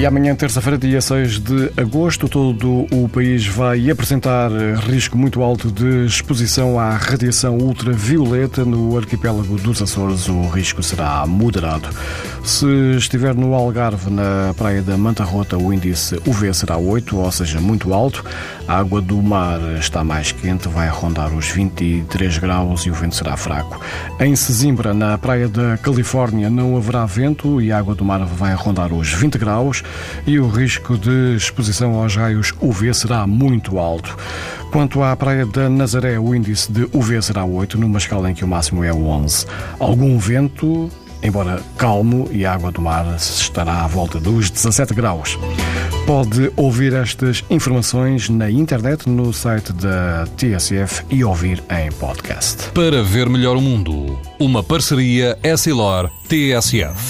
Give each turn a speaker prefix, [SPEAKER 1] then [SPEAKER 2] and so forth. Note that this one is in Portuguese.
[SPEAKER 1] E amanhã, terça-feira, dia 6 de agosto, todo o país vai apresentar risco muito alto de exposição à radiação ultravioleta. No arquipélago dos Açores, o risco será moderado. Se estiver no Algarve, na praia da Manta Rota, o índice UV será 8, ou seja, muito alto. A água do mar está mais quente, vai rondar os 23 graus e o vento será fraco. Em Sesimbra, na praia da Califórnia, não haverá vento e a água do mar vai rondar os 20 graus e o risco de exposição aos raios UV será muito alto. Quanto à praia da Nazaré, o índice de UV será 8, numa escala em que o máximo é 11. Algum vento, embora calmo, e a água do mar estará à volta dos 17 graus. Pode ouvir estas informações na internet, no site da TSF e ouvir em podcast.
[SPEAKER 2] Para ver melhor o mundo, uma parceria Essilor-TSF.